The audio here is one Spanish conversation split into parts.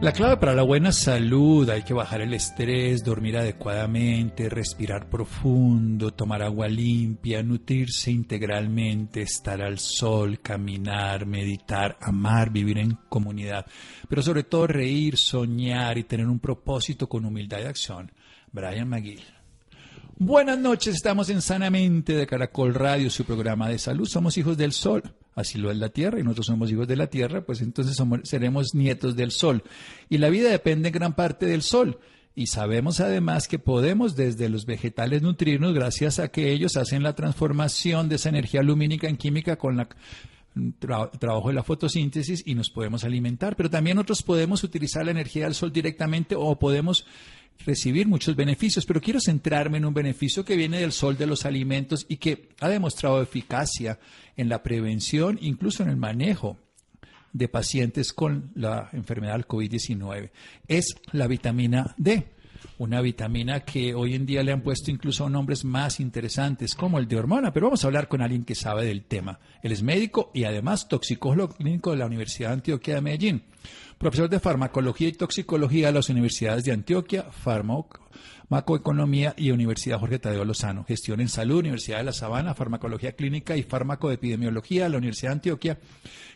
La clave para la buena salud, hay que bajar el estrés, dormir adecuadamente, respirar profundo, tomar agua limpia, nutrirse integralmente, estar al sol, caminar, meditar, amar, vivir en comunidad, pero sobre todo reír, soñar y tener un propósito con humildad y acción. Brian McGill. Buenas noches, estamos en Sanamente de Caracol Radio, su programa de salud. Somos hijos del sol, así lo es la Tierra, y nosotros somos hijos de la Tierra, pues entonces seremos nietos del sol. Y la vida depende en gran parte del sol. Y sabemos además que podemos desde los vegetales nutrirnos gracias a que ellos hacen la transformación de esa energía lumínica en química con la trabajo de la fotosíntesis y nos podemos alimentar, pero también nosotros podemos utilizar la energía del sol directamente o podemos recibir muchos beneficios, pero quiero centrarme en un beneficio que viene del sol de los alimentos y que ha demostrado eficacia en la prevención, incluso en el manejo de pacientes con la enfermedad del COVID-19. Es la vitamina D, una vitamina que hoy en día le han puesto incluso nombres más interesantes como el de hormona, pero vamos a hablar con alguien que sabe del tema. Él es médico y además toxicólogo clínico de la Universidad de Antioquia de Medellín profesor de farmacología y toxicología de las universidades de Antioquia, farmacoeconomía y Universidad Jorge Tadeo Lozano, gestión en salud, Universidad de La Sabana, farmacología clínica y farmacoepidemiología de la Universidad de Antioquia,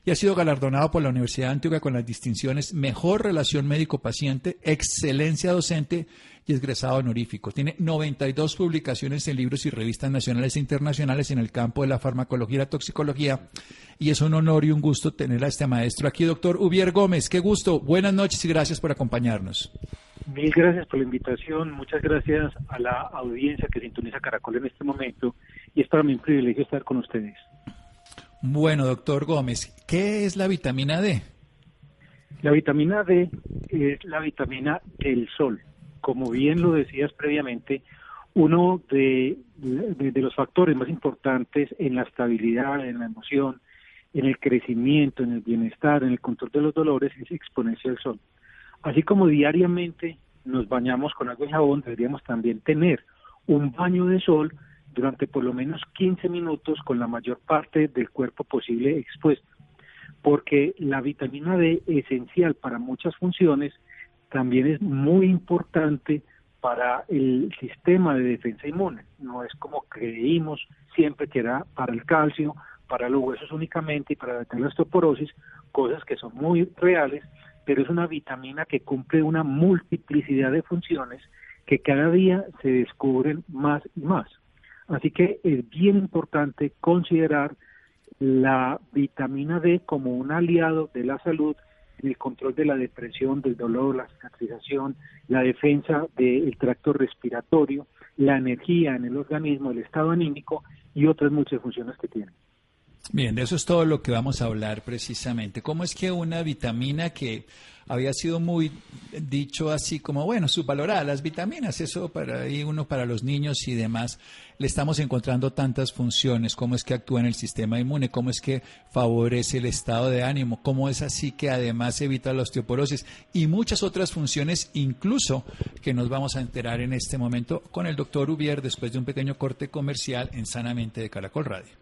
y ha sido galardonado por la Universidad de Antioquia con las distinciones Mejor Relación Médico-Paciente, Excelencia Docente y egresado honorífico. Tiene 92 publicaciones en libros y revistas nacionales e internacionales en el campo de la farmacología y la toxicología. Y es un honor y un gusto tener a este maestro aquí, doctor Ubier Gómez. Qué gusto. Buenas noches y gracias por acompañarnos. Mil gracias por la invitación. Muchas gracias a la audiencia que sintoniza Caracol en este momento. Y es para mí un privilegio estar con ustedes. Bueno, doctor Gómez, ¿qué es la vitamina D? La vitamina D es la vitamina del sol como bien lo decías previamente, uno de, los factores más importantes en la estabilidad, en la emoción, en el crecimiento, en el bienestar, en el control de los dolores es exponencia del sol. Así como diariamente nos bañamos con agua y jabón, deberíamos también tener un baño de sol durante por lo menos 15 minutos con la mayor parte del cuerpo posible expuesto, porque la vitamina D, esencial para muchas funciones, también es muy importante para el sistema de defensa inmune. No es como creímos siempre que era para el calcio, para los huesos únicamente y para la osteoporosis, cosas que son muy reales, pero es una vitamina que cumple una multiplicidad de funciones que cada día se descubren más y más. Así que es bien importante considerar la vitamina D como un aliado de la salud el control de la depresión, del dolor, la cicatrización, la defensa del tracto respiratorio, la energía en el organismo, el estado anímico y otras muchas funciones que tiene. Bien, de eso es todo lo que vamos a hablar precisamente. ¿Cómo es que una vitamina que había sido muy dicho así como, bueno, subvalorada, las vitaminas, eso para ahí uno para los niños y demás, le estamos encontrando tantas funciones, cómo es que actúa en el sistema inmune, cómo es que favorece el estado de ánimo, cómo es así que además evita la osteoporosis y muchas otras funciones, incluso que nos vamos a enterar en este momento con el doctor Ubier después de un pequeño corte comercial en Sanamente de Caracol Radio.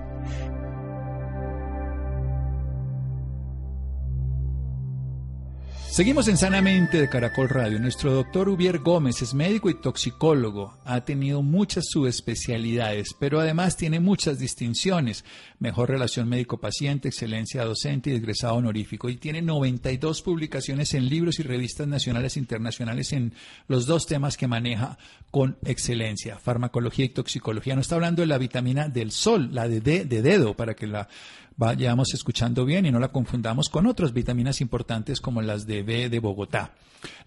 Seguimos en Sanamente de Caracol Radio. Nuestro doctor Ubier Gómez es médico y toxicólogo. Ha tenido muchas subespecialidades, pero además tiene muchas distinciones. Mejor relación médico-paciente, excelencia docente y egresado honorífico. Y tiene 92 publicaciones en libros y revistas nacionales e internacionales en los dos temas que maneja con excelencia, farmacología y toxicología. No está hablando de la vitamina del sol, la de, de dedo, para que la vayamos escuchando bien y no la confundamos con otras vitaminas importantes como las de B de Bogotá.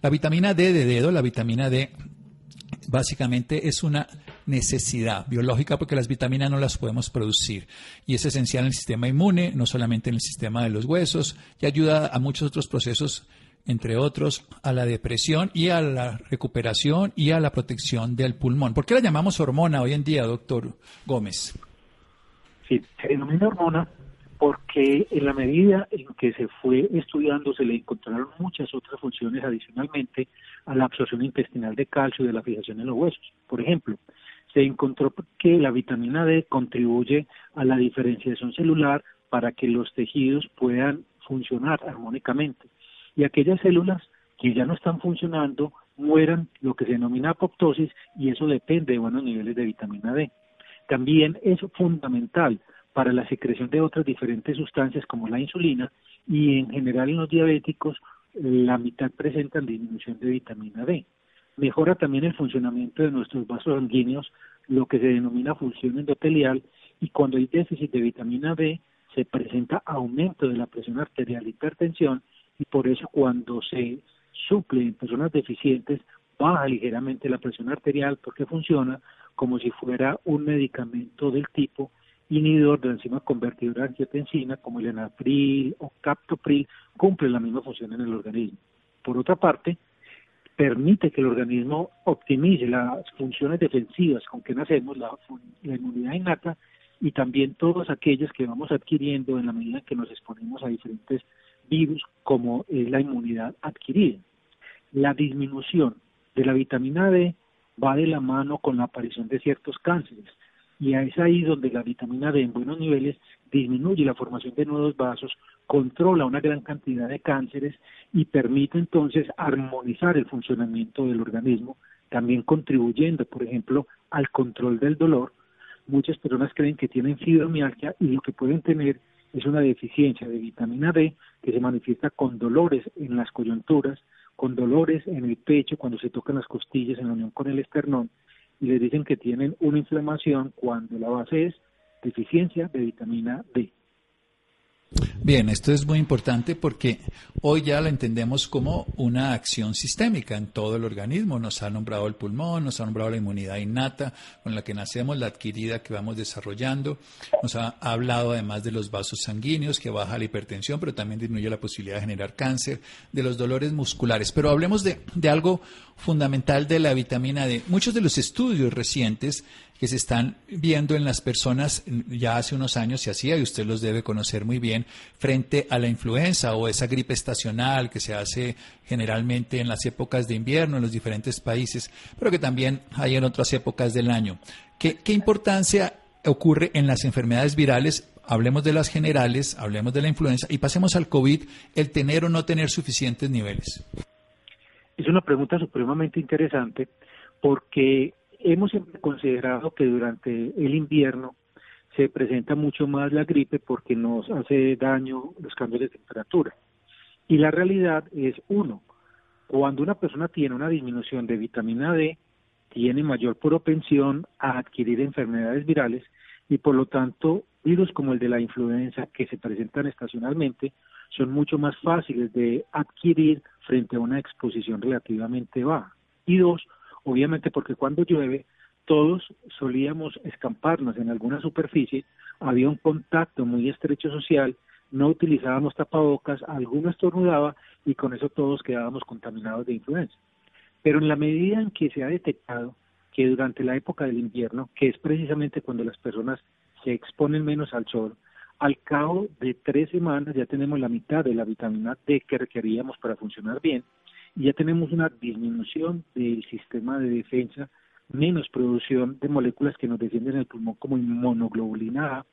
La vitamina D de dedo, la vitamina D básicamente es una necesidad biológica porque las vitaminas no las podemos producir y es esencial en el sistema inmune, no solamente en el sistema de los huesos y ayuda a muchos otros procesos entre otros, a la depresión y a la recuperación y a la protección del pulmón. ¿Por qué la llamamos hormona hoy en día, doctor Gómez? Sí, se denomina hormona porque en la medida en que se fue estudiando se le encontraron muchas otras funciones adicionalmente a la absorción intestinal de calcio y de la fijación en los huesos. Por ejemplo, se encontró que la vitamina D contribuye a la diferenciación celular para que los tejidos puedan funcionar armónicamente y aquellas células que ya no están funcionando mueran lo que se denomina apoptosis y eso depende de buenos niveles de vitamina D. También es fundamental para la secreción de otras diferentes sustancias como la insulina y en general en los diabéticos la mitad presentan disminución de vitamina D. Mejora también el funcionamiento de nuestros vasos sanguíneos, lo que se denomina función endotelial, y cuando hay déficit de vitamina D se presenta aumento de la presión arterial hipertensión y por eso cuando se suple en personas deficientes baja ligeramente la presión arterial porque funciona como si fuera un medicamento del tipo inhibidor de la enzima convertidora de angiotensina como el enapril o captopril cumple la misma función en el organismo. Por otra parte, permite que el organismo optimice las funciones defensivas con que nacemos, la, la inmunidad innata, y también todas aquellas que vamos adquiriendo en la medida que nos exponemos a diferentes virus, como es la inmunidad adquirida. La disminución de la vitamina D va de la mano con la aparición de ciertos cánceres y es ahí donde la vitamina D en buenos niveles disminuye la formación de nuevos vasos, controla una gran cantidad de cánceres y permite entonces armonizar el funcionamiento del organismo, también contribuyendo, por ejemplo, al control del dolor. Muchas personas creen que tienen fibromialgia y lo que pueden tener es una deficiencia de vitamina D que se manifiesta con dolores en las coyunturas, con dolores en el pecho cuando se tocan las costillas en la unión con el esternón y les dicen que tienen una inflamación cuando la base es deficiencia de vitamina D. Bien, esto es muy importante porque hoy ya la entendemos como una acción sistémica en todo el organismo. Nos ha nombrado el pulmón, nos ha nombrado la inmunidad innata con la que nacemos, la adquirida que vamos desarrollando. Nos ha hablado además de los vasos sanguíneos que baja la hipertensión, pero también disminuye la posibilidad de generar cáncer, de los dolores musculares. Pero hablemos de, de algo fundamental de la vitamina D. Muchos de los estudios recientes que se están viendo en las personas ya hace unos años se hacía, y usted los debe conocer muy bien, frente a la influenza o esa gripe estacional que se hace generalmente en las épocas de invierno en los diferentes países, pero que también hay en otras épocas del año. ¿Qué, qué importancia ocurre en las enfermedades virales? Hablemos de las generales, hablemos de la influenza y pasemos al COVID, el tener o no tener suficientes niveles. Es una pregunta supremamente interesante porque hemos siempre considerado que durante el invierno se presenta mucho más la gripe porque nos hace daño los cambios de temperatura. Y la realidad es, uno, cuando una persona tiene una disminución de vitamina D, tiene mayor propensión a adquirir enfermedades virales y por lo tanto virus como el de la influenza que se presentan estacionalmente son mucho más fáciles de adquirir frente a una exposición relativamente baja. Y dos, obviamente porque cuando llueve todos solíamos escamparnos en alguna superficie, había un contacto muy estrecho social, no utilizábamos tapabocas, alguno estornudaba y con eso todos quedábamos contaminados de influenza. Pero en la medida en que se ha detectado que durante la época del invierno, que es precisamente cuando las personas se exponen menos al sol, al cabo de tres semanas ya tenemos la mitad de la vitamina D que requeríamos para funcionar bien y ya tenemos una disminución del sistema de defensa, menos producción de moléculas que nos defienden el pulmón como inmunoglobulina A,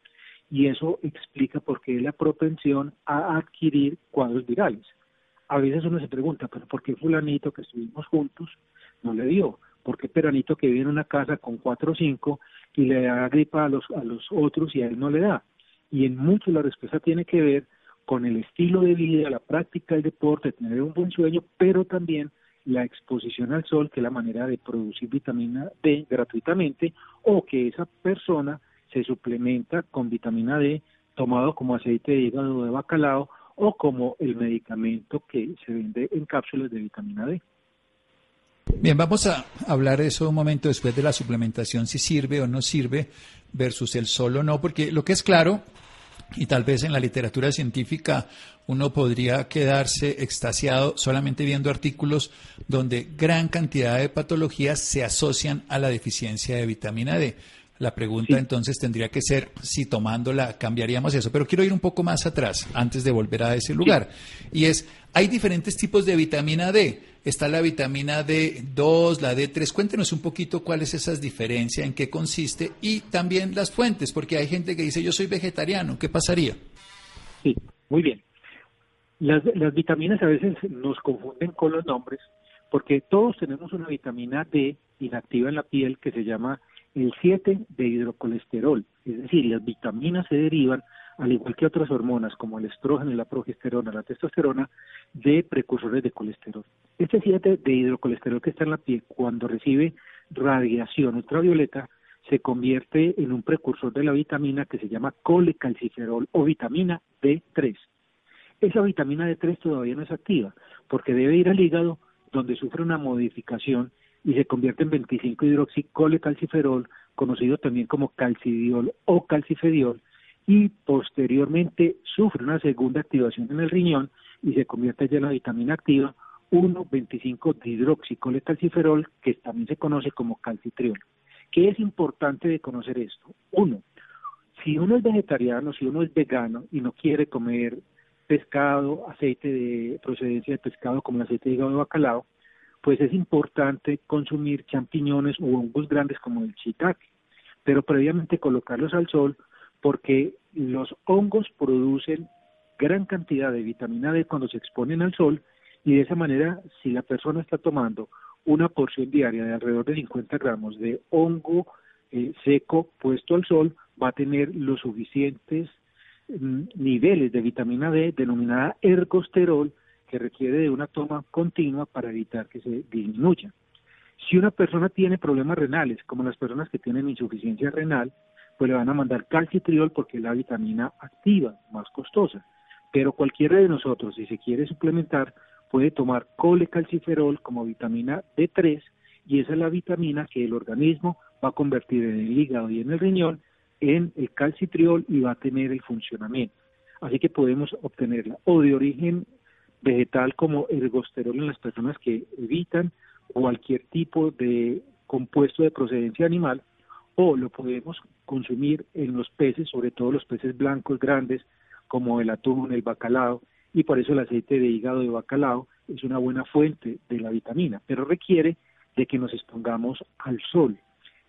y eso explica por qué la propensión a adquirir cuadros virales. A veces uno se pregunta, pero ¿por qué fulanito que estuvimos juntos no le dio? ¿Por qué peranito que vive en una casa con cuatro o cinco y le da gripa a los, a los otros y a él no le da? Y en mucho la respuesta tiene que ver con el estilo de vida, la práctica del deporte, tener un buen sueño, pero también la exposición al sol, que es la manera de producir vitamina D gratuitamente, o que esa persona se suplementa con vitamina D tomado como aceite de hígado de bacalao o como el medicamento que se vende en cápsulas de vitamina D. Bien, vamos a hablar de eso un momento después de la suplementación, si sirve o no sirve versus el sol o no, porque lo que es claro, y tal vez en la literatura científica uno podría quedarse extasiado solamente viendo artículos donde gran cantidad de patologías se asocian a la deficiencia de vitamina D. La pregunta entonces tendría que ser si tomándola cambiaríamos eso. Pero quiero ir un poco más atrás antes de volver a ese lugar. Y es, hay diferentes tipos de vitamina D. Está la vitamina D2, la D3. Cuéntenos un poquito cuál es esa diferencia, en qué consiste y también las fuentes, porque hay gente que dice yo soy vegetariano. ¿Qué pasaría? Sí, muy bien. Las, las vitaminas a veces nos confunden con los nombres porque todos tenemos una vitamina D inactiva en la piel que se llama el 7 de hidrocolesterol, es decir, las vitaminas se derivan, al igual que otras hormonas como el estrógeno, la progesterona, la testosterona, de precursores de colesterol. Este 7 de hidrocolesterol que está en la piel, cuando recibe radiación ultravioleta, se convierte en un precursor de la vitamina que se llama colecalciferol o vitamina D3. Esa vitamina D3 todavía no es activa porque debe ir al hígado donde sufre una modificación y se convierte en 25 hidroxicolecalciferol, conocido también como calcidiol o calcifediol, y posteriormente sufre una segunda activación en el riñón y se convierte ya en la vitamina activa 1,25 hidroxicolecalciferol, que también se conoce como calcitriol. ¿Qué es importante de conocer esto? Uno, si uno es vegetariano, si uno es vegano y no quiere comer pescado, aceite de procedencia de pescado como el aceite de hígado de bacalao, pues es importante consumir champiñones o hongos grandes como el shiitake, pero previamente colocarlos al sol porque los hongos producen gran cantidad de vitamina D cuando se exponen al sol y de esa manera si la persona está tomando una porción diaria de alrededor de 50 gramos de hongo eh, seco puesto al sol va a tener los suficientes mm, niveles de vitamina D denominada ergosterol que requiere de una toma continua para evitar que se disminuya. Si una persona tiene problemas renales, como las personas que tienen insuficiencia renal, pues le van a mandar calcitriol porque es la vitamina activa, más costosa. Pero cualquiera de nosotros, si se quiere suplementar, puede tomar colecalciferol como vitamina D3 y esa es la vitamina que el organismo va a convertir en el hígado y en el riñón en el calcitriol y va a tener el funcionamiento. Así que podemos obtenerla o de origen vegetal como ergosterol en las personas que evitan cualquier tipo de compuesto de procedencia animal o lo podemos consumir en los peces, sobre todo los peces blancos grandes como el atún, el bacalao y por eso el aceite de hígado de bacalao es una buena fuente de la vitamina, pero requiere de que nos expongamos al sol.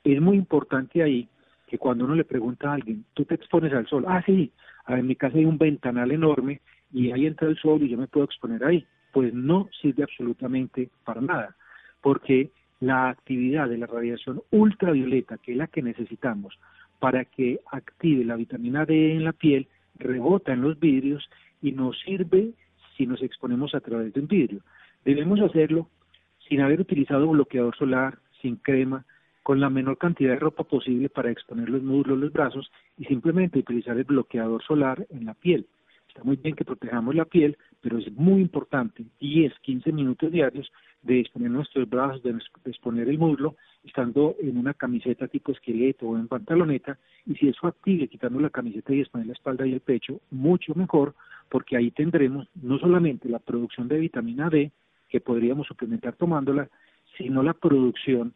Es muy importante ahí que cuando uno le pregunta a alguien, ¿tú te expones al sol? Ah, sí, en mi casa hay un ventanal enorme y ahí entra el sol y yo me puedo exponer ahí. Pues no sirve absolutamente para nada, porque la actividad de la radiación ultravioleta, que es la que necesitamos para que active la vitamina D en la piel, rebota en los vidrios y nos sirve si nos exponemos a través de un vidrio. Debemos hacerlo sin haber utilizado bloqueador solar, sin crema, con la menor cantidad de ropa posible para exponer los muslos, los brazos y simplemente utilizar el bloqueador solar en la piel. Está muy bien que protejamos la piel, pero es muy importante 10, 15 minutos diarios de exponer nuestros brazos, de exponer el muslo, estando en una camiseta tipo esqueleto o en pantaloneta, y si es factible quitando la camiseta y exponer la espalda y el pecho, mucho mejor, porque ahí tendremos no solamente la producción de vitamina D, que podríamos suplementar tomándola, sino la producción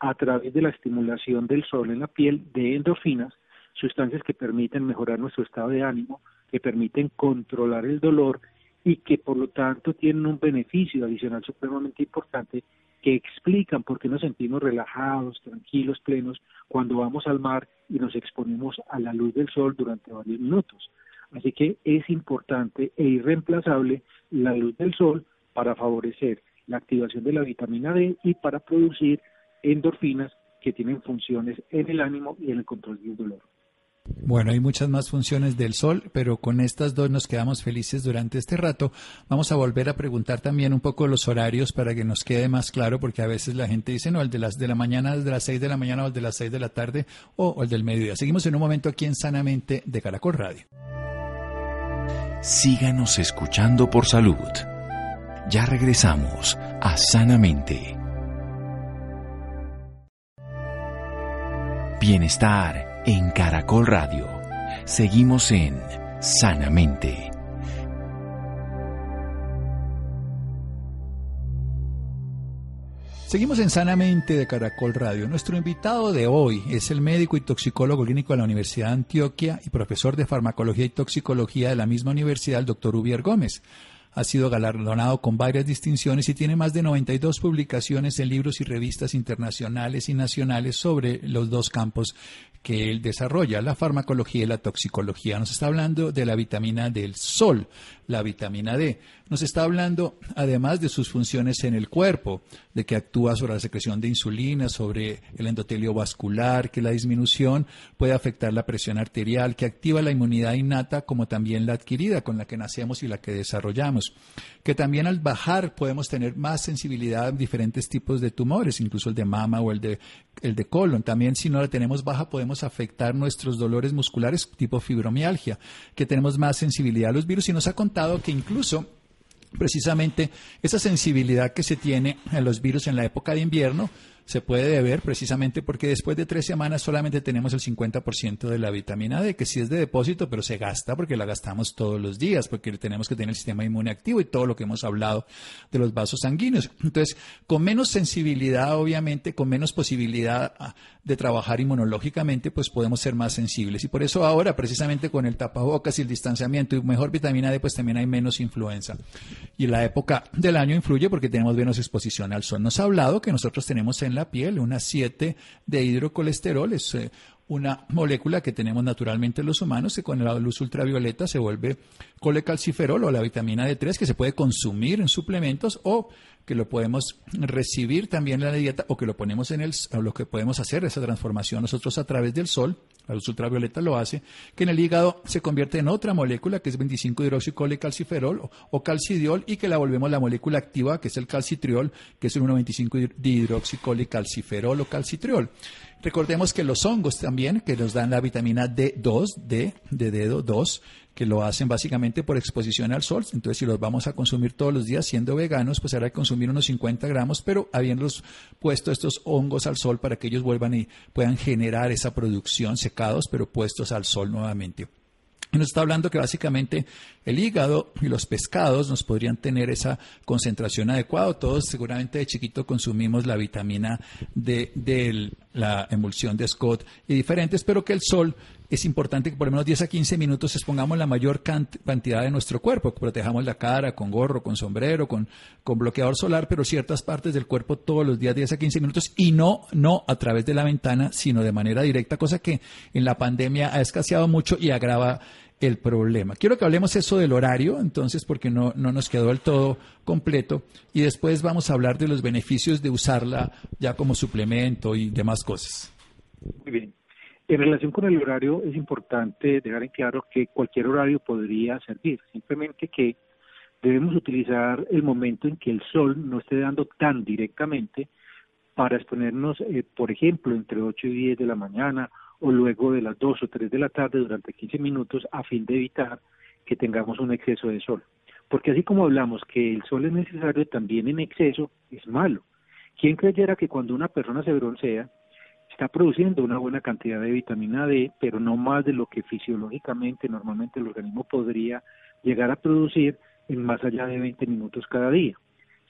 a través de la estimulación del sol en la piel de endorfinas, sustancias que permiten mejorar nuestro estado de ánimo, que permiten controlar el dolor y que por lo tanto tienen un beneficio adicional supremamente importante que explican por qué nos sentimos relajados, tranquilos, plenos cuando vamos al mar y nos exponemos a la luz del sol durante varios minutos. Así que es importante e irreemplazable la luz del sol para favorecer la activación de la vitamina D y para producir endorfinas que tienen funciones en el ánimo y en el control del dolor. Bueno, hay muchas más funciones del sol, pero con estas dos nos quedamos felices durante este rato. Vamos a volver a preguntar también un poco los horarios para que nos quede más claro, porque a veces la gente dice, no, el de las de la mañana, el de las seis de la mañana o el de las seis de la tarde o, el del mediodía. Seguimos en un momento aquí en Sanamente de Caracol Radio. Síganos escuchando por salud. Ya regresamos a Sanamente. Bienestar en Caracol Radio. Seguimos en Sanamente. Seguimos en Sanamente de Caracol Radio. Nuestro invitado de hoy es el médico y toxicólogo clínico de la Universidad de Antioquia y profesor de farmacología y toxicología de la misma universidad, el doctor Ubier Gómez. Ha sido galardonado con varias distinciones y tiene más de 92 publicaciones en libros y revistas internacionales y nacionales sobre los dos campos que él desarrolla, la farmacología y la toxicología. Nos está hablando de la vitamina del sol, la vitamina D. Nos está hablando además de sus funciones en el cuerpo, de que actúa sobre la secreción de insulina, sobre el endotelio vascular, que la disminución puede afectar la presión arterial, que activa la inmunidad innata como también la adquirida con la que nacemos y la que desarrollamos, que también al bajar podemos tener más sensibilidad a diferentes tipos de tumores, incluso el de mama o el de, el de colon. También si no la tenemos baja podemos afectar nuestros dolores musculares tipo fibromialgia, que tenemos más sensibilidad a los virus y nos ha contado que incluso precisamente esa sensibilidad que se tiene a los virus en la época de invierno se puede deber precisamente porque después de tres semanas solamente tenemos el 50% de la vitamina D, que sí es de depósito, pero se gasta porque la gastamos todos los días, porque tenemos que tener el sistema inmune activo y todo lo que hemos hablado de los vasos sanguíneos. Entonces, con menos sensibilidad, obviamente, con menos posibilidad ah, de trabajar inmunológicamente, pues podemos ser más sensibles. Y por eso ahora, precisamente con el tapabocas y el distanciamiento y mejor vitamina D, pues también hay menos influenza. Y la época del año influye porque tenemos menos exposición al sol. Nos ha hablado que nosotros tenemos en la piel una 7 de hidrocolesterol, es eh, una molécula que tenemos naturalmente los humanos que con la luz ultravioleta se vuelve colecalciferol o la vitamina D3 que se puede consumir en suplementos o que lo podemos recibir también en la dieta o que lo ponemos en el o lo que podemos hacer esa transformación nosotros a través del sol la luz ultravioleta lo hace, que en el hígado se convierte en otra molécula que es 25 hidroxicolecalciferol o, o calcidiol y que la volvemos la molécula activa que es el calcitriol, que es el 1,25 hidroxicolecalciferol o calcitriol. Recordemos que los hongos también, que nos dan la vitamina D2, D, de dedo 2, que lo hacen básicamente por exposición al sol. Entonces, si los vamos a consumir todos los días siendo veganos, pues habrá que consumir unos 50 gramos, pero habiéndolos puesto estos hongos al sol para que ellos vuelvan y puedan generar esa producción secados, pero puestos al sol nuevamente. Nos está hablando que básicamente el hígado y los pescados nos podrían tener esa concentración adecuada. Todos seguramente de chiquito consumimos la vitamina de la emulsión de Scott y diferentes, pero que el sol es importante que por lo menos 10 a 15 minutos expongamos la mayor cantidad de nuestro cuerpo, que protejamos la cara con gorro, con sombrero, con, con bloqueador solar, pero ciertas partes del cuerpo todos los días 10 a 15 minutos y no, no a través de la ventana, sino de manera directa, cosa que en la pandemia ha escaseado mucho y agrava el problema. Quiero que hablemos eso del horario, entonces, porque no, no nos quedó del todo completo, y después vamos a hablar de los beneficios de usarla ya como suplemento y demás cosas. Muy bien. En relación con el horario, es importante dejar en claro que cualquier horario podría servir, simplemente que debemos utilizar el momento en que el sol no esté dando tan directamente para exponernos, eh, por ejemplo, entre 8 y 10 de la mañana o luego de las 2 o 3 de la tarde durante 15 minutos a fin de evitar que tengamos un exceso de sol. Porque así como hablamos que el sol es necesario, también en exceso es malo. ¿Quién creyera que cuando una persona se broncea, está produciendo una buena cantidad de vitamina D, pero no más de lo que fisiológicamente normalmente el organismo podría llegar a producir en más allá de 20 minutos cada día.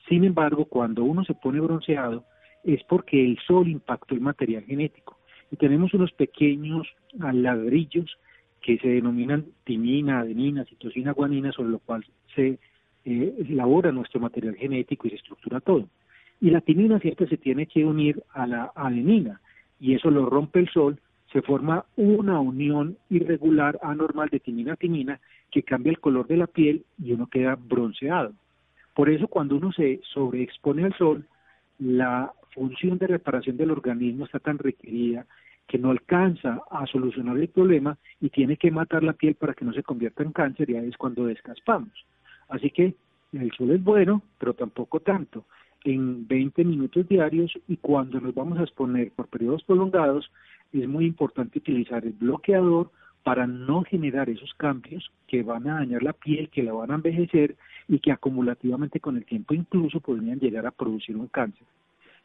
Sin embargo, cuando uno se pone bronceado es porque el sol impactó el material genético y tenemos unos pequeños ladrillos que se denominan timina, adenina, citosina, guanina, sobre lo cual se eh, elabora nuestro material genético y se estructura todo. Y la timina siempre se tiene que unir a la adenina y eso lo rompe el sol, se forma una unión irregular anormal de timina-timina que cambia el color de la piel y uno queda bronceado. Por eso cuando uno se sobreexpone al sol, la función de reparación del organismo está tan requerida que no alcanza a solucionar el problema y tiene que matar la piel para que no se convierta en cáncer y ahí es cuando descaspamos. Así que el sol es bueno, pero tampoco tanto en 20 minutos diarios y cuando nos vamos a exponer por periodos prolongados es muy importante utilizar el bloqueador para no generar esos cambios que van a dañar la piel, que la van a envejecer y que acumulativamente con el tiempo incluso podrían llegar a producir un cáncer.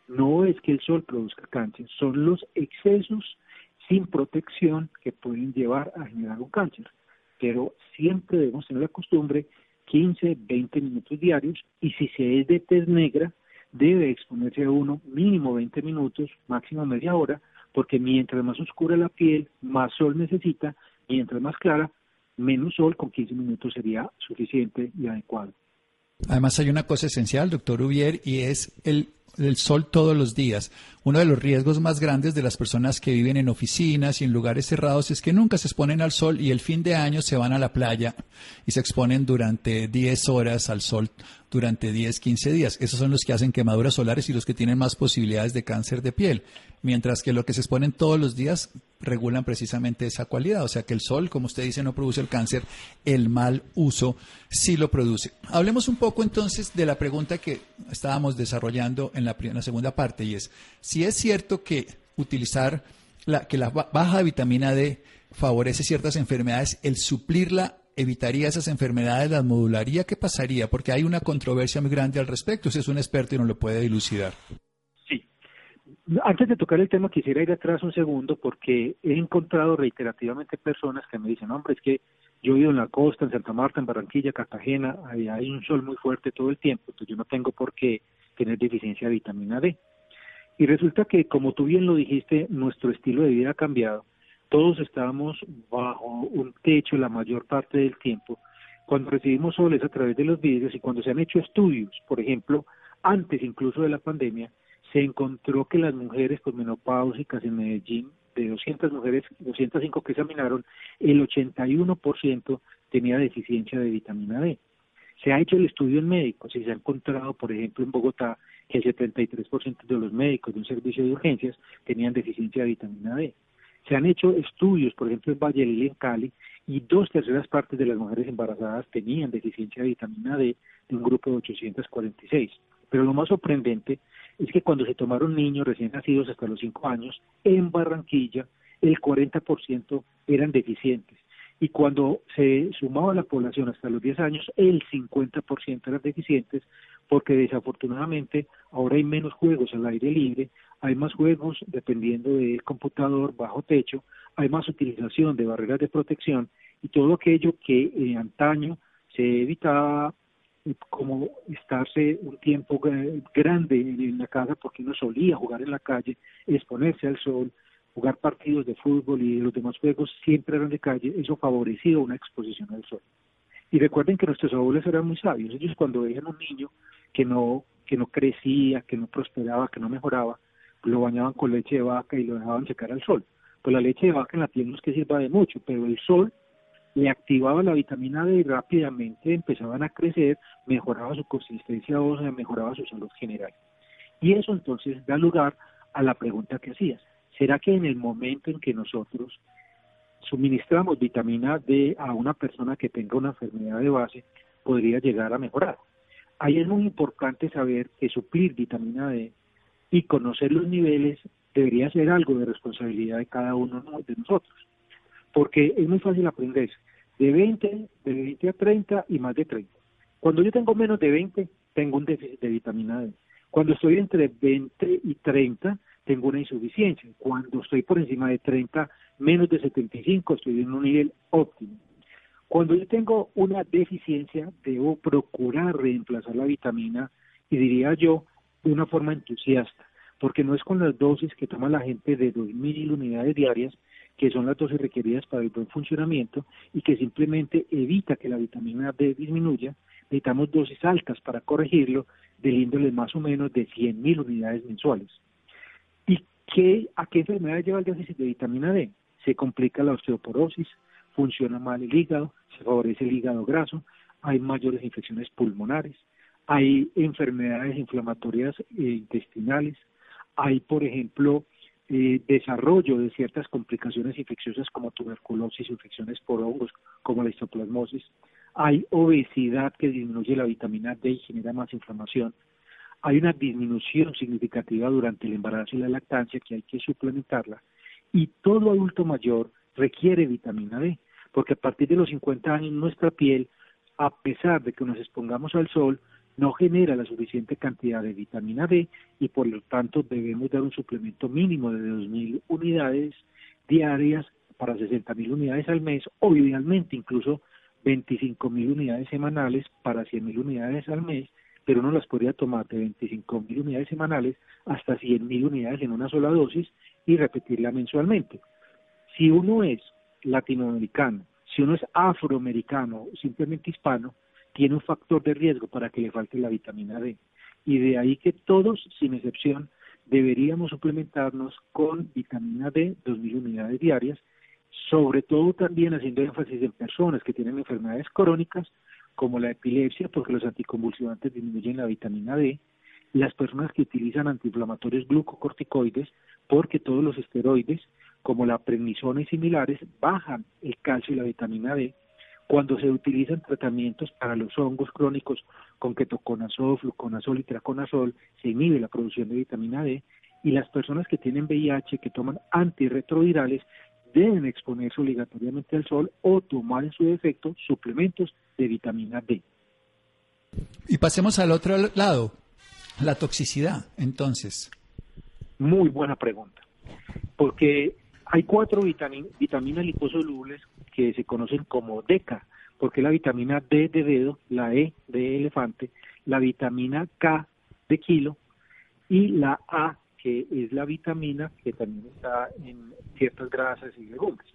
No es que el sol produzca cáncer, son los excesos sin protección que pueden llevar a generar un cáncer. Pero siempre debemos tener la costumbre 15, 20 minutos diarios y si se es de tez negra, debe exponerse a uno mínimo 20 minutos, máximo media hora, porque mientras más oscura la piel, más sol necesita, mientras más clara, menos sol con 15 minutos sería suficiente y adecuado. Además hay una cosa esencial, doctor Ubier, y es el, el, sol todos los días. Uno de los riesgos más grandes de las personas que viven en oficinas y en lugares cerrados es que nunca se exponen al sol y el fin de año se van a la playa y se exponen durante 10 horas al sol durante 10, 15 días. Esos son los que hacen quemaduras solares y los que tienen más posibilidades de cáncer de piel. Mientras que lo que se exponen todos los días regulan precisamente esa cualidad. O sea que el sol, como usted dice, no produce el cáncer, el mal uso sí lo produce. Hablemos un poco entonces de la pregunta que estábamos desarrollando en la, segunda parte y es, si es cierto que utilizar la, que la baja de vitamina D favorece ciertas enfermedades, el suplirla evitaría esas enfermedades, las modularía, ¿qué pasaría? Porque hay una controversia muy grande al respecto. Usted es un experto y no lo puede dilucidar. Antes de tocar el tema, quisiera ir atrás un segundo porque he encontrado reiterativamente personas que me dicen, hombre, es que yo vivo en la costa, en Santa Marta, en Barranquilla, Cartagena, hay un sol muy fuerte todo el tiempo, entonces yo no tengo por qué tener deficiencia de vitamina D. Y resulta que, como tú bien lo dijiste, nuestro estilo de vida ha cambiado todos estábamos bajo un techo la mayor parte del tiempo. Cuando recibimos soles a través de los vidrios y cuando se han hecho estudios, por ejemplo, antes incluso de la pandemia, se encontró que las mujeres menopáusicas en Medellín, de 200 mujeres, 205 que examinaron, el 81% tenía deficiencia de vitamina D. Se ha hecho el estudio en médicos y se ha encontrado, por ejemplo, en Bogotá, que el 73% de los médicos de un servicio de urgencias tenían deficiencia de vitamina D. Se han hecho estudios, por ejemplo, en Valle y en Cali, y dos terceras partes de las mujeres embarazadas tenían deficiencia de vitamina D de un grupo de 846. Pero lo más sorprendente es que cuando se tomaron niños recién nacidos hasta los 5 años, en Barranquilla el 40% eran deficientes. Y cuando se sumaba la población hasta los 10 años, el 50% eran deficientes, porque desafortunadamente ahora hay menos juegos al aire libre, hay más juegos dependiendo del computador bajo techo, hay más utilización de barreras de protección y todo aquello que eh, antaño se evitaba como estarse un tiempo grande en la casa porque uno solía jugar en la calle, exponerse al sol, jugar partidos de fútbol y los demás juegos siempre eran de calle, eso favorecía una exposición al sol. Y recuerden que nuestros abuelos eran muy sabios, ellos cuando veían un niño que no que no crecía, que no prosperaba, que no mejoraba, lo bañaban con leche de vaca y lo dejaban secar al sol. Pues la leche de vaca en la piel no es que sirva de mucho, pero el sol le activaba la vitamina D y rápidamente empezaban a crecer, mejoraba su consistencia ósea, mejoraba su salud general. Y eso entonces da lugar a la pregunta que hacías. ¿Será que en el momento en que nosotros suministramos vitamina D a una persona que tenga una enfermedad de base, podría llegar a mejorar? Ahí es muy importante saber que suplir vitamina D y conocer los niveles debería ser algo de responsabilidad de cada uno de nosotros, porque es muy fácil aprender de 20, de 20 a 30 y más de 30. Cuando yo tengo menos de 20, tengo un déficit de vitamina D. Cuando estoy entre 20 y 30, tengo una insuficiencia. Cuando estoy por encima de 30, menos de 75, estoy en un nivel óptimo. Cuando yo tengo una deficiencia, debo procurar reemplazar la vitamina y diría yo, de una forma entusiasta, porque no es con las dosis que toma la gente de 2.000 unidades diarias, que son las dosis requeridas para el buen funcionamiento y que simplemente evita que la vitamina D disminuya, necesitamos dosis altas para corregirlo del índole más o menos de 100.000 unidades mensuales. ¿Y qué, a qué enfermedad lleva el déficit de vitamina D? Se complica la osteoporosis, funciona mal el hígado, se favorece el hígado graso, hay mayores infecciones pulmonares, hay enfermedades inflamatorias eh, intestinales, hay, por ejemplo, eh, desarrollo de ciertas complicaciones infecciosas como tuberculosis, infecciones por hongos, como la histoplasmosis, hay obesidad que disminuye la vitamina D y genera más inflamación, hay una disminución significativa durante el embarazo y la lactancia que hay que suplementarla, y todo adulto mayor requiere vitamina D, porque a partir de los 50 años nuestra piel, a pesar de que nos expongamos al sol, no genera la suficiente cantidad de vitamina D y por lo tanto debemos dar un suplemento mínimo de 2.000 unidades diarias para 60.000 unidades al mes o idealmente incluso 25.000 unidades semanales para 100.000 unidades al mes, pero uno las podría tomar de 25.000 unidades semanales hasta 100.000 unidades en una sola dosis y repetirla mensualmente. Si uno es latinoamericano, si uno es afroamericano simplemente hispano, tiene un factor de riesgo para que le falte la vitamina D. Y de ahí que todos, sin excepción, deberíamos suplementarnos con vitamina D, 2.000 unidades diarias, sobre todo también haciendo énfasis en personas que tienen enfermedades crónicas como la epilepsia, porque los anticonvulsivantes disminuyen la vitamina D, las personas que utilizan antiinflamatorios glucocorticoides, porque todos los esteroides, como la prednisona y similares, bajan el calcio y la vitamina D, cuando se utilizan tratamientos para los hongos crónicos con ketoconazol, fluconazol y traconazol, se inhibe la producción de vitamina D y las personas que tienen VIH que toman antirretrovirales deben exponerse obligatoriamente al sol o tomar en su defecto suplementos de vitamina D. Y pasemos al otro lado, la toxicidad, entonces. Muy buena pregunta, porque hay cuatro vitaminas liposolubles que se conocen como DECA, porque la vitamina D de dedo, la E de elefante, la vitamina K de kilo y la A, que es la vitamina que también está en ciertas grasas y legumbres.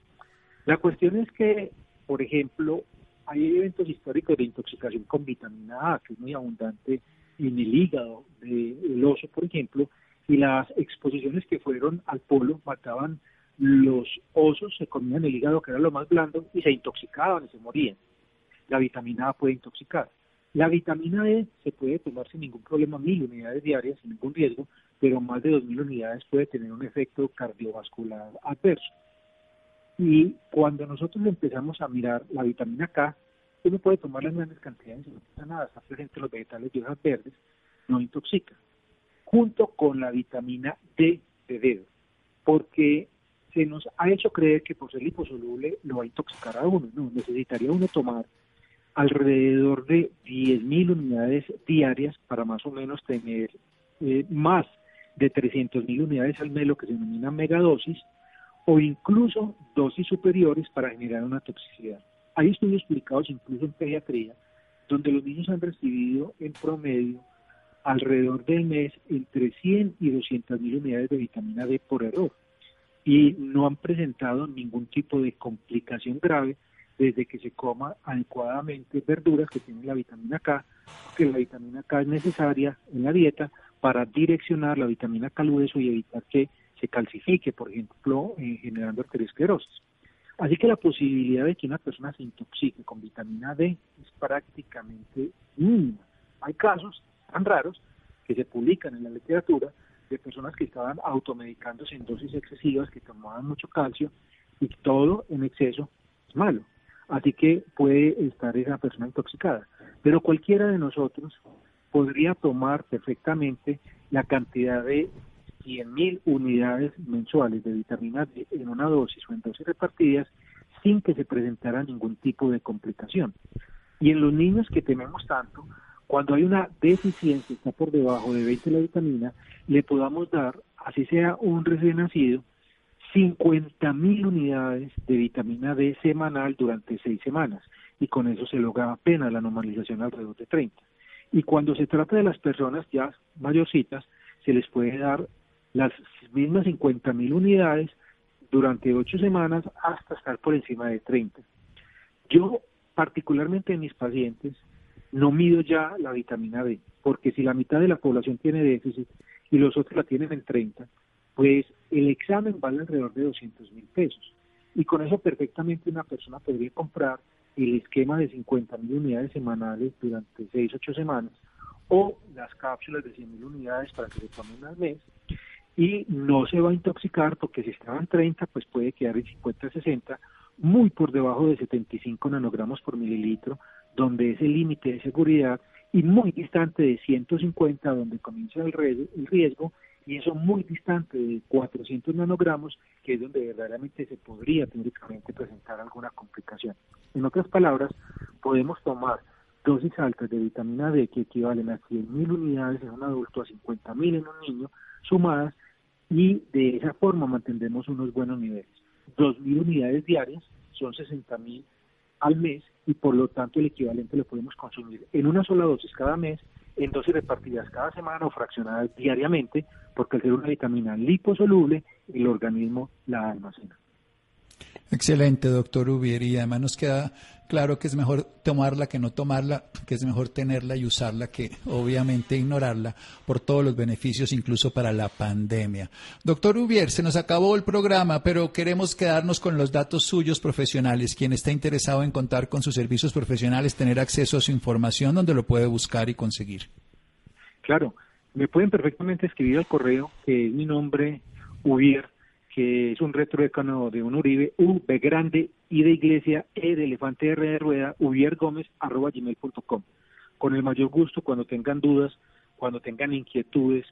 La cuestión es que, por ejemplo, hay eventos históricos de intoxicación con vitamina A, que es muy abundante en el hígado del oso, por ejemplo, y las exposiciones que fueron al polo mataban los osos, se comían el hígado, que era lo más blando, y se intoxicaban y se morían. La vitamina A puede intoxicar. La vitamina D se puede tomar sin ningún problema, mil unidades diarias, sin ningún riesgo, pero más de dos mil unidades puede tener un efecto cardiovascular adverso. Y cuando nosotros empezamos a mirar la vitamina K, uno puede tomarla en grandes cantidades y no pasa nada, está presente en los vegetales de hojas verdes, no intoxica. Junto con la vitamina D de dedo, porque se nos ha hecho creer que por ser liposoluble lo va a intoxicar a uno. No, necesitaría uno tomar alrededor de 10.000 unidades diarias para más o menos tener eh, más de 300.000 unidades al mes, lo que se denomina megadosis, o incluso dosis superiores para generar una toxicidad. Hay estudios publicados incluso en pediatría donde los niños han recibido en promedio alrededor del mes entre 100 y 200 mil unidades de vitamina D por error y no han presentado ningún tipo de complicación grave desde que se coma adecuadamente verduras que tienen la vitamina K, porque la vitamina K es necesaria en la dieta para direccionar la vitamina K al hueso y evitar que se calcifique, por ejemplo, eh, generando arteriosclerosis. Así que la posibilidad de que una persona se intoxique con vitamina D es prácticamente mínima. Hay casos tan raros que se publican en la literatura de personas que estaban automedicándose en dosis excesivas, que tomaban mucho calcio y todo en exceso es malo. Así que puede estar esa persona intoxicada. Pero cualquiera de nosotros podría tomar perfectamente la cantidad de 100.000 unidades mensuales de vitamina D en una dosis o en dosis repartidas sin que se presentara ningún tipo de complicación. Y en los niños que tenemos tanto, cuando hay una deficiencia, está por debajo de 20 la vitamina, le podamos dar, así sea un recién nacido, 50 mil unidades de vitamina D semanal durante seis semanas y con eso se logra apenas la normalización alrededor de 30. Y cuando se trata de las personas ya mayorcitas, se les puede dar las mismas 50 mil unidades durante ocho semanas hasta estar por encima de 30. Yo, particularmente en mis pacientes, no mido ya la vitamina D, porque si la mitad de la población tiene déficit y los otros la tienen en 30, pues el examen vale alrededor de 200 mil pesos. Y con eso perfectamente una persona podría comprar el esquema de 50 mil unidades semanales durante 6, 8 semanas o las cápsulas de 100 mil unidades para que se tomen al mes y no se va a intoxicar porque si estaban 30 pues puede quedar en 50, 60 muy por debajo de 75 nanogramos por mililitro donde es el límite de seguridad, y muy distante de 150, donde comienza el riesgo, y eso muy distante de 400 nanogramos, que es donde verdaderamente se podría teóricamente presentar alguna complicación. En otras palabras, podemos tomar dosis altas de vitamina D que equivalen a 100.000 unidades en un adulto, a 50.000 en un niño, sumadas, y de esa forma mantendremos unos buenos niveles. 2.000 unidades diarias, son 60.000 al mes y por lo tanto el equivalente lo podemos consumir en una sola dosis cada mes, en dosis repartidas cada semana o fraccionadas diariamente, porque al ser una vitamina liposoluble, el organismo la almacena. Excelente, doctor Ubier, y además nos queda claro que es mejor tomarla que no tomarla, que es mejor tenerla y usarla que obviamente ignorarla por todos los beneficios, incluso para la pandemia. Doctor Ubier, se nos acabó el programa, pero queremos quedarnos con los datos suyos profesionales. Quien está interesado en contar con sus servicios profesionales, tener acceso a su información, donde lo puede buscar y conseguir. Claro, me pueden perfectamente escribir al correo, que es mi nombre, Ubier, que es un retroécano de un Uribe, U, B grande, I de iglesia, E de elefante, R de rueda, ubiergómez, arroba gmail.com. Con el mayor gusto, cuando tengan dudas, cuando tengan inquietudes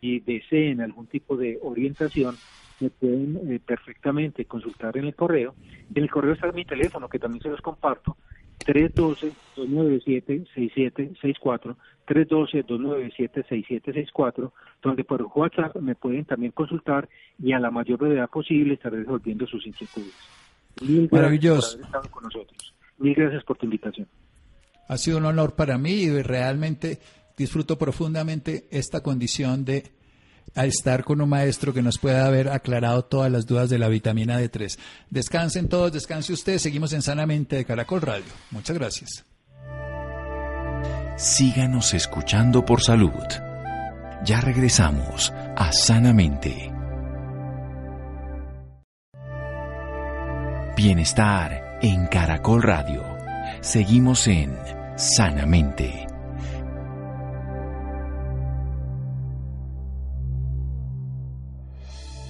y deseen algún tipo de orientación, me pueden eh, perfectamente consultar en el correo. En el correo está mi teléfono, que también se los comparto, 312-297-6764, 312-297-6764, donde por WhatsApp me pueden también consultar y a la mayor brevedad posible estaré resolviendo sus inquietudes. Maravilloso. Por haber con nosotros. Mil gracias por tu invitación. Ha sido un honor para mí y realmente disfruto profundamente esta condición de a estar con un maestro que nos pueda haber aclarado todas las dudas de la vitamina D3. Descansen todos, descanse usted. Seguimos en Sanamente de Caracol Radio. Muchas gracias. Síganos escuchando por salud. Ya regresamos a Sanamente. Bienestar en Caracol Radio. Seguimos en Sanamente.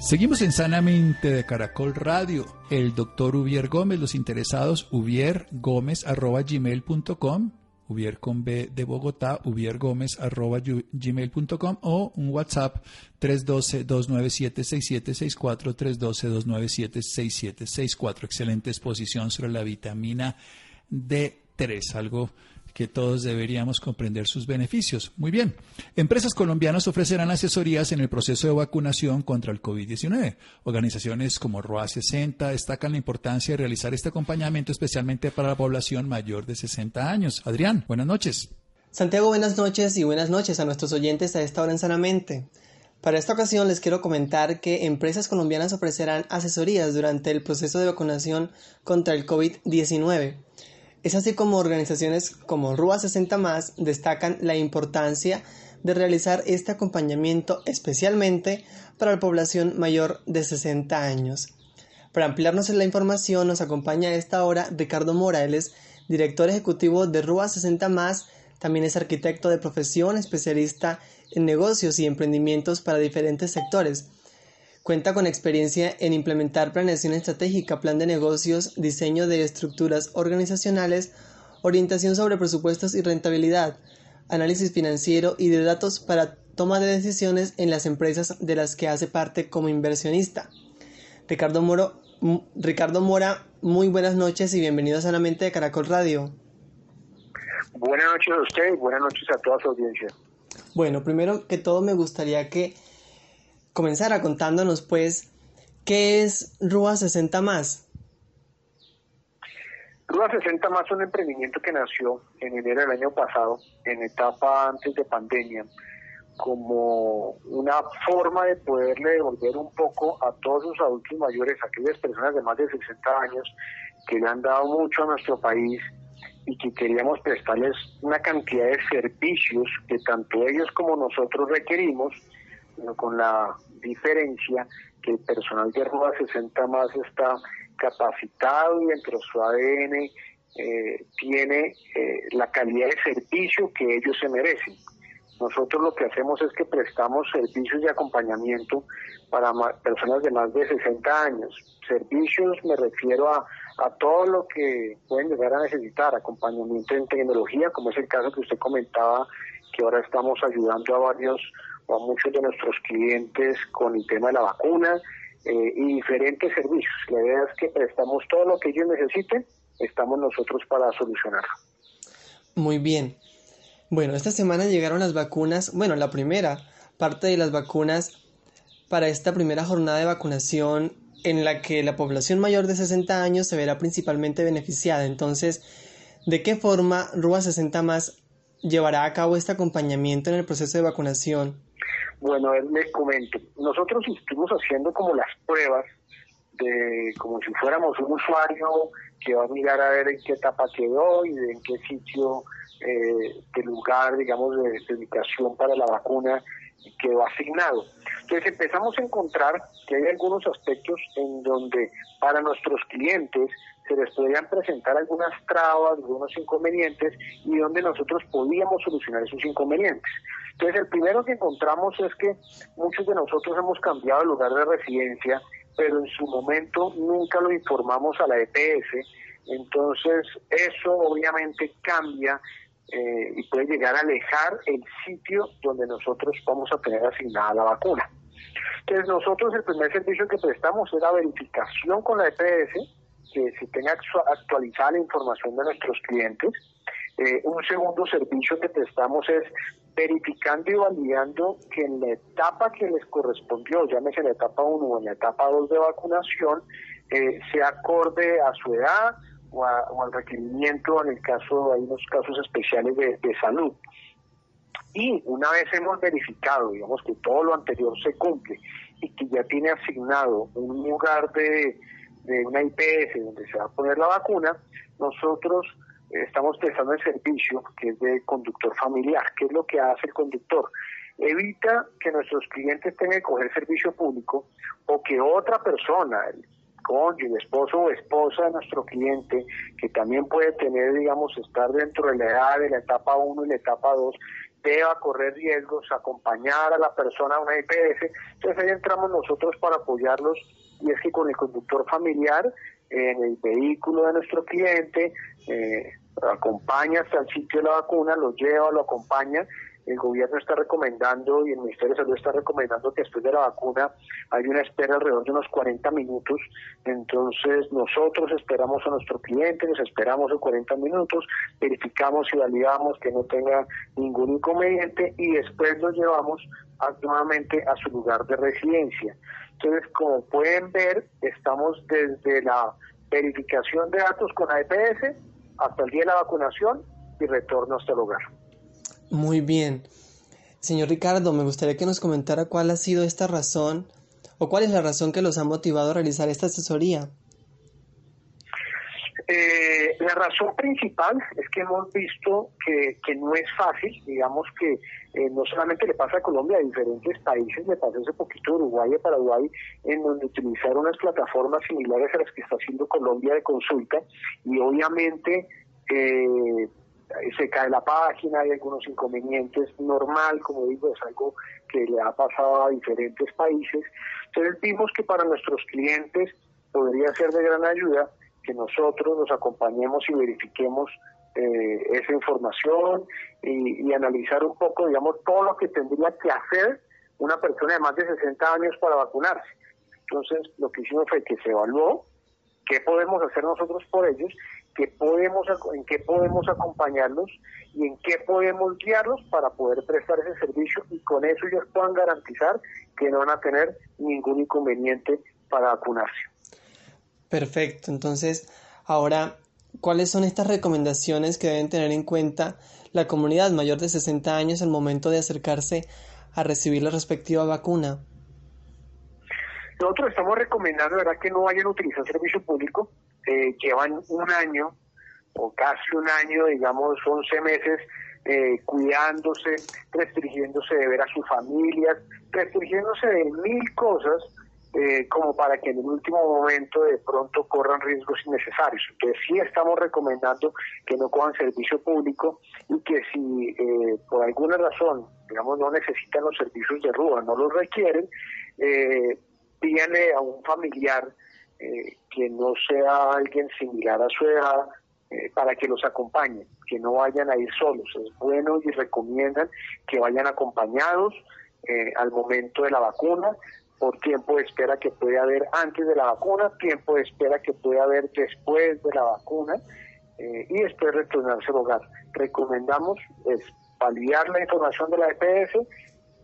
Seguimos en Sanamente de Caracol Radio. El doctor Ubier Gómez, los interesados, ubiergómez.gmail.com, Ubier con B de Bogotá, ubiergómez.gmail.com o un WhatsApp 312-297-6764, 312-297-6764. Excelente exposición sobre la vitamina D3, algo que todos deberíamos comprender sus beneficios. Muy bien. Empresas colombianas ofrecerán asesorías en el proceso de vacunación contra el COVID-19. Organizaciones como ROA 60 destacan la importancia de realizar este acompañamiento especialmente para la población mayor de 60 años. Adrián, buenas noches. Santiago, buenas noches y buenas noches a nuestros oyentes a esta hora en Sanamente. Para esta ocasión les quiero comentar que empresas colombianas ofrecerán asesorías durante el proceso de vacunación contra el COVID-19. Es así como organizaciones como RUA 60 más destacan la importancia de realizar este acompañamiento especialmente para la población mayor de 60 años. Para ampliarnos en la información nos acompaña a esta hora Ricardo Morales, director ejecutivo de RUA 60 más, también es arquitecto de profesión, especialista en negocios y emprendimientos para diferentes sectores. Cuenta con experiencia en implementar planeación estratégica, plan de negocios, diseño de estructuras organizacionales, orientación sobre presupuestos y rentabilidad, análisis financiero y de datos para toma de decisiones en las empresas de las que hace parte como inversionista. Ricardo, Moro, Ricardo Mora, muy buenas noches y bienvenido a Sanamente de Caracol Radio. Buenas noches a usted y buenas noches a toda su audiencia. Bueno, primero que todo me gustaría que comenzara contándonos pues qué es Rúa 60 más. Rúa 60 más es un emprendimiento que nació en enero del año pasado, en etapa antes de pandemia, como una forma de poderle devolver un poco a todos los adultos mayores, aquellas personas de más de 60 años que le han dado mucho a nuestro país y que queríamos prestarles una cantidad de servicios que tanto ellos como nosotros requerimos con la diferencia que el personal de Ruba 60 más está capacitado y dentro de su ADN eh, tiene eh, la calidad de servicio que ellos se merecen. Nosotros lo que hacemos es que prestamos servicios de acompañamiento para personas de más de 60 años. Servicios me refiero a, a todo lo que pueden llegar a necesitar, acompañamiento en tecnología, como es el caso que usted comentaba, que ahora estamos ayudando a varios a muchos de nuestros clientes con el tema de la vacuna eh, y diferentes servicios. La idea es que prestamos todo lo que ellos necesiten, estamos nosotros para solucionarlo. Muy bien. Bueno, esta semana llegaron las vacunas, bueno, la primera parte de las vacunas para esta primera jornada de vacunación en la que la población mayor de 60 años se verá principalmente beneficiada. Entonces, ¿de qué forma RUA 60 más llevará a cabo este acompañamiento en el proceso de vacunación? Bueno, les comento. Nosotros estuvimos haciendo como las pruebas de como si fuéramos un usuario que va a mirar a ver en qué etapa quedó y en qué sitio eh, de lugar, digamos, de, de para la vacuna quedó asignado. Entonces empezamos a encontrar que hay algunos aspectos en donde para nuestros clientes se les podrían presentar algunas trabas, algunos inconvenientes y donde nosotros podíamos solucionar esos inconvenientes. Entonces el primero que encontramos es que muchos de nosotros hemos cambiado el lugar de residencia, pero en su momento nunca lo informamos a la EPS, entonces eso obviamente cambia eh, y puede llegar a alejar el sitio donde nosotros vamos a tener asignada la vacuna. Entonces nosotros el primer servicio que prestamos es la verificación con la EPS, que se tenga actualizada la información de nuestros clientes. Eh, un segundo servicio que prestamos es verificando y validando que en la etapa que les correspondió, llámese en la etapa 1 o en la etapa 2 de vacunación, eh, se acorde a su edad, o, al requerimiento en el caso, hay unos casos especiales de, salud. Y una vez hemos verificado, digamos, que todo lo anterior se cumple y que ya tiene asignado un lugar de, de una IPS donde se va a poner la vacuna, nosotros estamos prestando el servicio que es de conductor familiar. ¿Qué es lo que hace el conductor? Evita que nuestros clientes tengan que coger servicio público o que otra persona, cónyuge, esposo o esposa de nuestro cliente, que también puede tener, digamos, estar dentro de la edad de la etapa 1 y la etapa 2, deba correr riesgos, acompañar a la persona a una IPS. Entonces ahí entramos nosotros para apoyarlos y es que con el conductor familiar en el vehículo de nuestro cliente, eh, acompaña hasta el sitio de la vacuna, lo lleva, lo acompaña el gobierno está recomendando y el Ministerio de Salud está recomendando que después de la vacuna hay una espera alrededor de unos 40 minutos. Entonces nosotros esperamos a nuestro cliente, nos esperamos en 40 minutos, verificamos y validamos que no tenga ningún inconveniente y después lo llevamos nuevamente a su lugar de residencia. Entonces, como pueden ver, estamos desde la verificación de datos con AEPS hasta el día de la vacunación y retorno hasta el hogar. Muy bien. Señor Ricardo, me gustaría que nos comentara cuál ha sido esta razón o cuál es la razón que los ha motivado a realizar esta asesoría. Eh, la razón principal es que hemos visto que, no es fácil, digamos que eh, no solamente le pasa a Colombia, a diferentes países, le pasó hace poquito a Uruguay y a Paraguay, en donde utilizaron unas plataformas similares a las que está haciendo Colombia de consulta y obviamente eh, se cae la página, hay algunos inconvenientes, normal, como digo, es algo que le ha pasado a diferentes países. Entonces vimos que para nuestros clientes podría ser de gran ayuda que nosotros nos acompañemos y verifiquemos eh, esa información y, y, analizar un poco, digamos, todo lo que tendría que hacer una persona de más de 60 años para vacunarse. Entonces, lo que hicimos fue que se evaluó qué podemos hacer nosotros por ellos podemos, en qué podemos acompañarlos y en qué podemos guiarlos para poder prestar ese servicio y con eso ellos puedan garantizar que no van a tener ningún inconveniente para vacunarse. Perfecto, entonces ahora, ¿cuáles son estas recomendaciones que deben tener en cuenta la comunidad mayor de 60 años al momento de acercarse a recibir la respectiva vacuna? Nosotros estamos recomendando, ¿verdad?, que no vayan a utilizar servicio público, eh, llevan un año o casi un año, digamos 11 meses, eh, cuidándose, restringiéndose de ver a sus familias, restringiéndose de mil cosas, eh, como para que en el último momento de pronto corran riesgos innecesarios. Entonces sí estamos recomendando que no cojan servicio público y que si eh, por alguna razón, digamos, no necesitan los servicios de RUA, no los requieren, eh, a un familiar que no sea alguien similar a su edad eh, para que los acompañe, que no vayan a ir solos. Es bueno y recomiendan que vayan acompañados eh, al momento de la vacuna, por tiempo de espera que puede haber antes de la vacuna, tiempo de espera que puede haber después de la vacuna y después retornarse al hogar. Recomendamos es validar la información de la EPS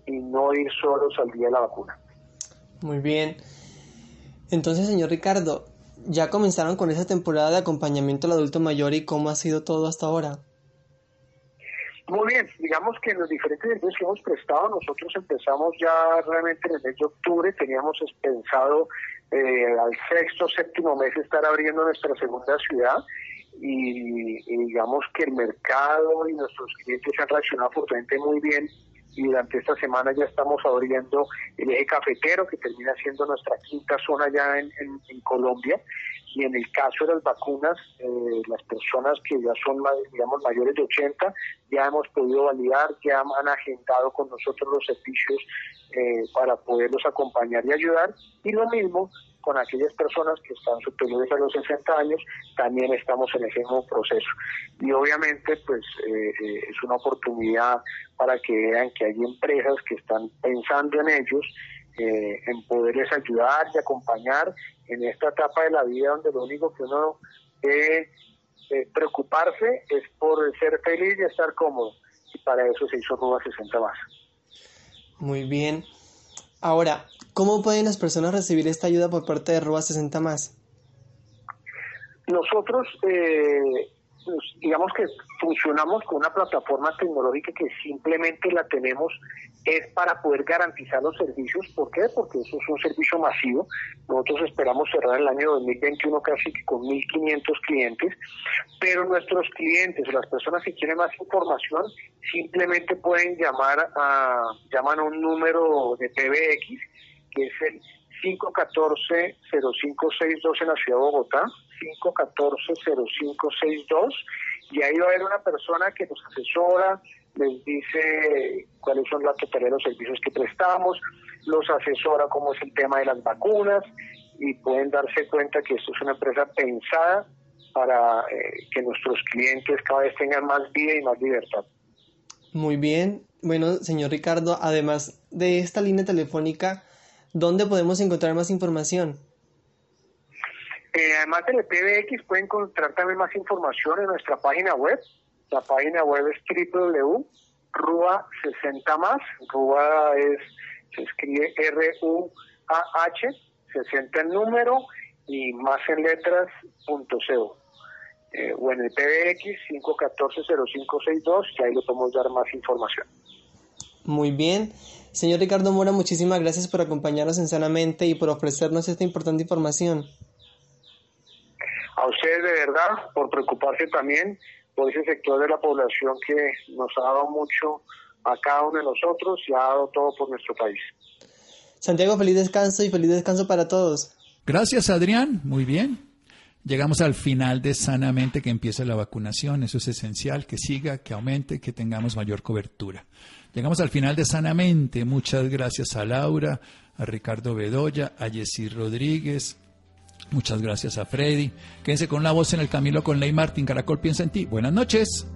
y no ir solos al día de la vacuna. Muy bien. Entonces, señor Ricardo, ¿ya comenzaron con esa temporada de acompañamiento al adulto mayor y cómo ha sido todo hasta ahora? Muy bien, digamos que en los diferentes servicios que hemos prestado, nosotros empezamos ya realmente en el mes de octubre, teníamos pensado eh, al sexto, séptimo mes estar abriendo nuestra segunda ciudad y, digamos que el mercado y nuestros clientes han reaccionado fuertemente muy bien y durante esta semana ya estamos abriendo el eje cafetero que termina siendo nuestra quinta zona ya en, en Colombia y en el caso de las vacunas, eh, las personas que ya son, digamos, mayores de 80, ya hemos podido validar, ya han agendado con nosotros los servicios eh, para poderlos acompañar y ayudar. Y lo mismo con aquellas personas que están superiores a los 60 años, también estamos en ese mismo proceso. Y obviamente, pues eh, es una oportunidad para que vean que hay empresas que están pensando en ellos eh, en poderles ayudar y acompañar en esta etapa de la vida donde lo único que uno debe eh, preocuparse es por ser feliz y estar cómodo. Y para eso se hizo Ruba 60 más. Muy bien. Ahora, ¿cómo pueden las personas recibir esta ayuda por parte de Ruba 60 más? Nosotros eh, pues, digamos que funcionamos con una plataforma tecnológica que simplemente la tenemos es para poder garantizar los servicios. ¿Por qué? Porque eso es un servicio masivo. Nosotros esperamos cerrar el año 2021 casi con 1.500 clientes, pero nuestros clientes o las personas que quieren más información simplemente pueden llamar a, llaman a un número de PBX, que es el 514-0562 en la ciudad de Bogotá, 514-0562, y ahí va a haber una persona que nos asesora, les dice cuáles son la totalidad de los servicios que prestamos, los asesora cómo es el tema de las vacunas, y pueden darse cuenta que esto es una empresa pensada para eh, que nuestros clientes cada vez tengan más vida y más libertad. Muy bien. Bueno, señor Ricardo, además de esta línea telefónica, ¿dónde podemos encontrar más información? Eh, además del PBX pueden encontrar también más información en nuestra página web. La página web es www.rua60 más. Rua es, se escribe R-U-A-H, 60 en número y más en letras punto eh, o en el PBX 514-0562 y ahí le podemos dar más información. Muy bien. Señor Ricardo Mora, muchísimas gracias por acompañarnos en Sanamente y por ofrecernos esta importante información a ustedes de verdad por preocuparse también por ese sector de la población que nos ha dado mucho a cada uno de nosotros y ha dado todo por nuestro país. Santiago, feliz descanso y feliz descanso para todos. Gracias, Adrián. Muy bien. Llegamos al final de Sanamente que empieza la vacunación. Eso es esencial, que siga, que aumente, que tengamos mayor cobertura. Llegamos al final de Sanamente. Muchas gracias a Laura, a Ricardo Bedoya, a Jessy Rodríguez, Muchas gracias a Freddy. Quédense con la voz en el Camilo con Ley Martín. Caracol piensa en ti. Buenas noches.